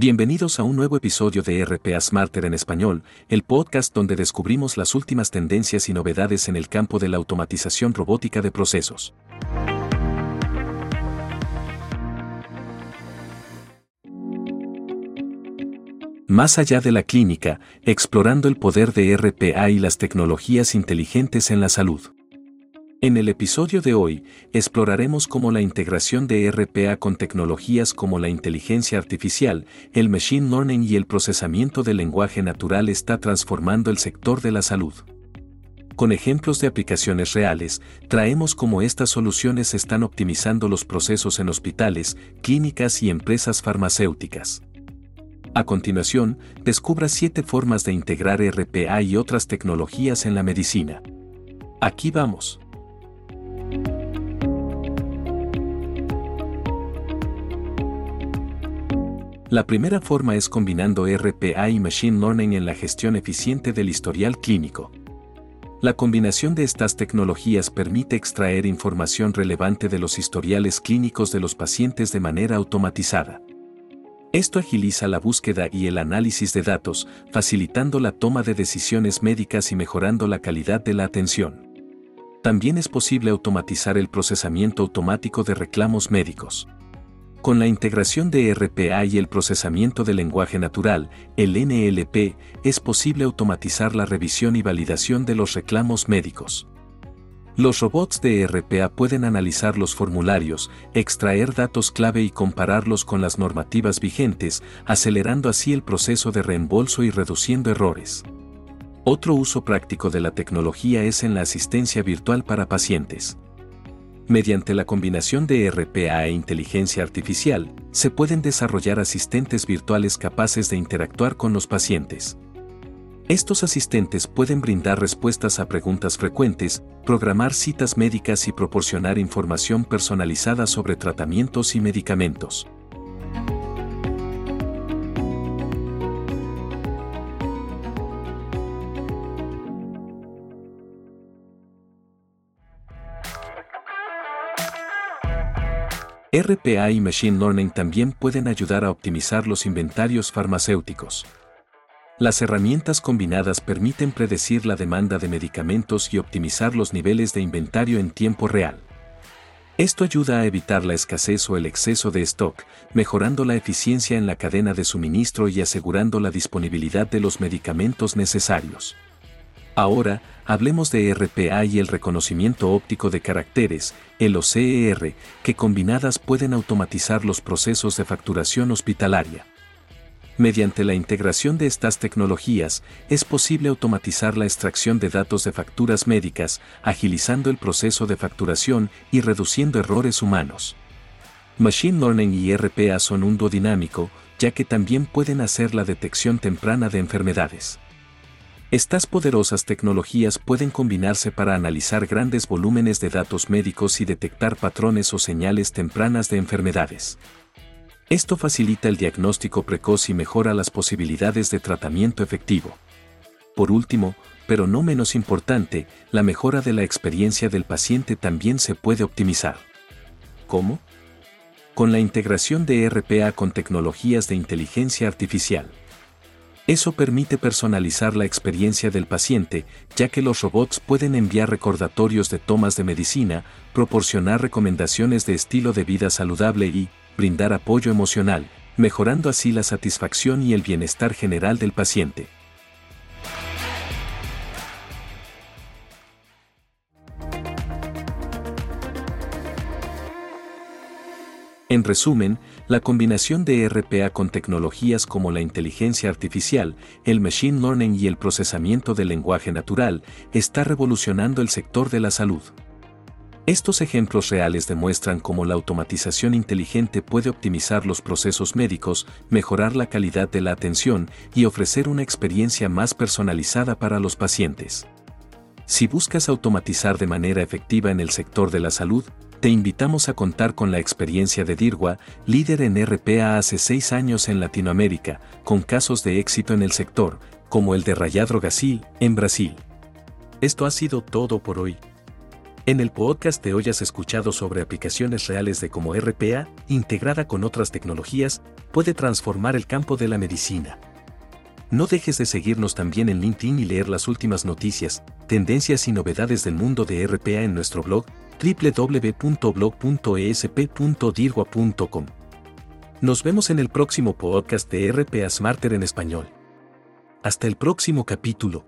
Bienvenidos a un nuevo episodio de RPA Smarter en español, el podcast donde descubrimos las últimas tendencias y novedades en el campo de la automatización robótica de procesos. Más allá de la clínica, explorando el poder de RPA y las tecnologías inteligentes en la salud. En el episodio de hoy, exploraremos cómo la integración de RPA con tecnologías como la inteligencia artificial, el machine learning y el procesamiento del lenguaje natural está transformando el sector de la salud. Con ejemplos de aplicaciones reales, traemos cómo estas soluciones están optimizando los procesos en hospitales, clínicas y empresas farmacéuticas. A continuación, descubra siete formas de integrar RPA y otras tecnologías en la medicina. Aquí vamos. La primera forma es combinando RPA y Machine Learning en la gestión eficiente del historial clínico. La combinación de estas tecnologías permite extraer información relevante de los historiales clínicos de los pacientes de manera automatizada. Esto agiliza la búsqueda y el análisis de datos, facilitando la toma de decisiones médicas y mejorando la calidad de la atención. También es posible automatizar el procesamiento automático de reclamos médicos. Con la integración de RPA y el procesamiento del lenguaje natural, el NLP, es posible automatizar la revisión y validación de los reclamos médicos. Los robots de RPA pueden analizar los formularios, extraer datos clave y compararlos con las normativas vigentes, acelerando así el proceso de reembolso y reduciendo errores. Otro uso práctico de la tecnología es en la asistencia virtual para pacientes. Mediante la combinación de RPA e inteligencia artificial, se pueden desarrollar asistentes virtuales capaces de interactuar con los pacientes. Estos asistentes pueden brindar respuestas a preguntas frecuentes, programar citas médicas y proporcionar información personalizada sobre tratamientos y medicamentos. RPA y Machine Learning también pueden ayudar a optimizar los inventarios farmacéuticos. Las herramientas combinadas permiten predecir la demanda de medicamentos y optimizar los niveles de inventario en tiempo real. Esto ayuda a evitar la escasez o el exceso de stock, mejorando la eficiencia en la cadena de suministro y asegurando la disponibilidad de los medicamentos necesarios. Ahora, hablemos de RPA y el reconocimiento óptico de caracteres, el OCR, que combinadas pueden automatizar los procesos de facturación hospitalaria. Mediante la integración de estas tecnologías, es posible automatizar la extracción de datos de facturas médicas, agilizando el proceso de facturación y reduciendo errores humanos. Machine Learning y RPA son un dúo dinámico, ya que también pueden hacer la detección temprana de enfermedades. Estas poderosas tecnologías pueden combinarse para analizar grandes volúmenes de datos médicos y detectar patrones o señales tempranas de enfermedades. Esto facilita el diagnóstico precoz y mejora las posibilidades de tratamiento efectivo. Por último, pero no menos importante, la mejora de la experiencia del paciente también se puede optimizar. ¿Cómo? Con la integración de RPA con tecnologías de inteligencia artificial. Eso permite personalizar la experiencia del paciente, ya que los robots pueden enviar recordatorios de tomas de medicina, proporcionar recomendaciones de estilo de vida saludable y brindar apoyo emocional, mejorando así la satisfacción y el bienestar general del paciente. En resumen, la combinación de RPA con tecnologías como la inteligencia artificial, el machine learning y el procesamiento del lenguaje natural está revolucionando el sector de la salud. Estos ejemplos reales demuestran cómo la automatización inteligente puede optimizar los procesos médicos, mejorar la calidad de la atención y ofrecer una experiencia más personalizada para los pacientes. Si buscas automatizar de manera efectiva en el sector de la salud, te invitamos a contar con la experiencia de Dirwa, líder en RPA hace seis años en Latinoamérica, con casos de éxito en el sector, como el de Rayadro Gasil, en Brasil. Esto ha sido todo por hoy. En el podcast de hoy has escuchado sobre aplicaciones reales de cómo RPA, integrada con otras tecnologías, puede transformar el campo de la medicina. No dejes de seguirnos también en LinkedIn y leer las últimas noticias, tendencias y novedades del mundo de RPA en nuestro blog www.blog.esp.dirwa.com. Nos vemos en el próximo podcast de RPA Smarter en español. Hasta el próximo capítulo.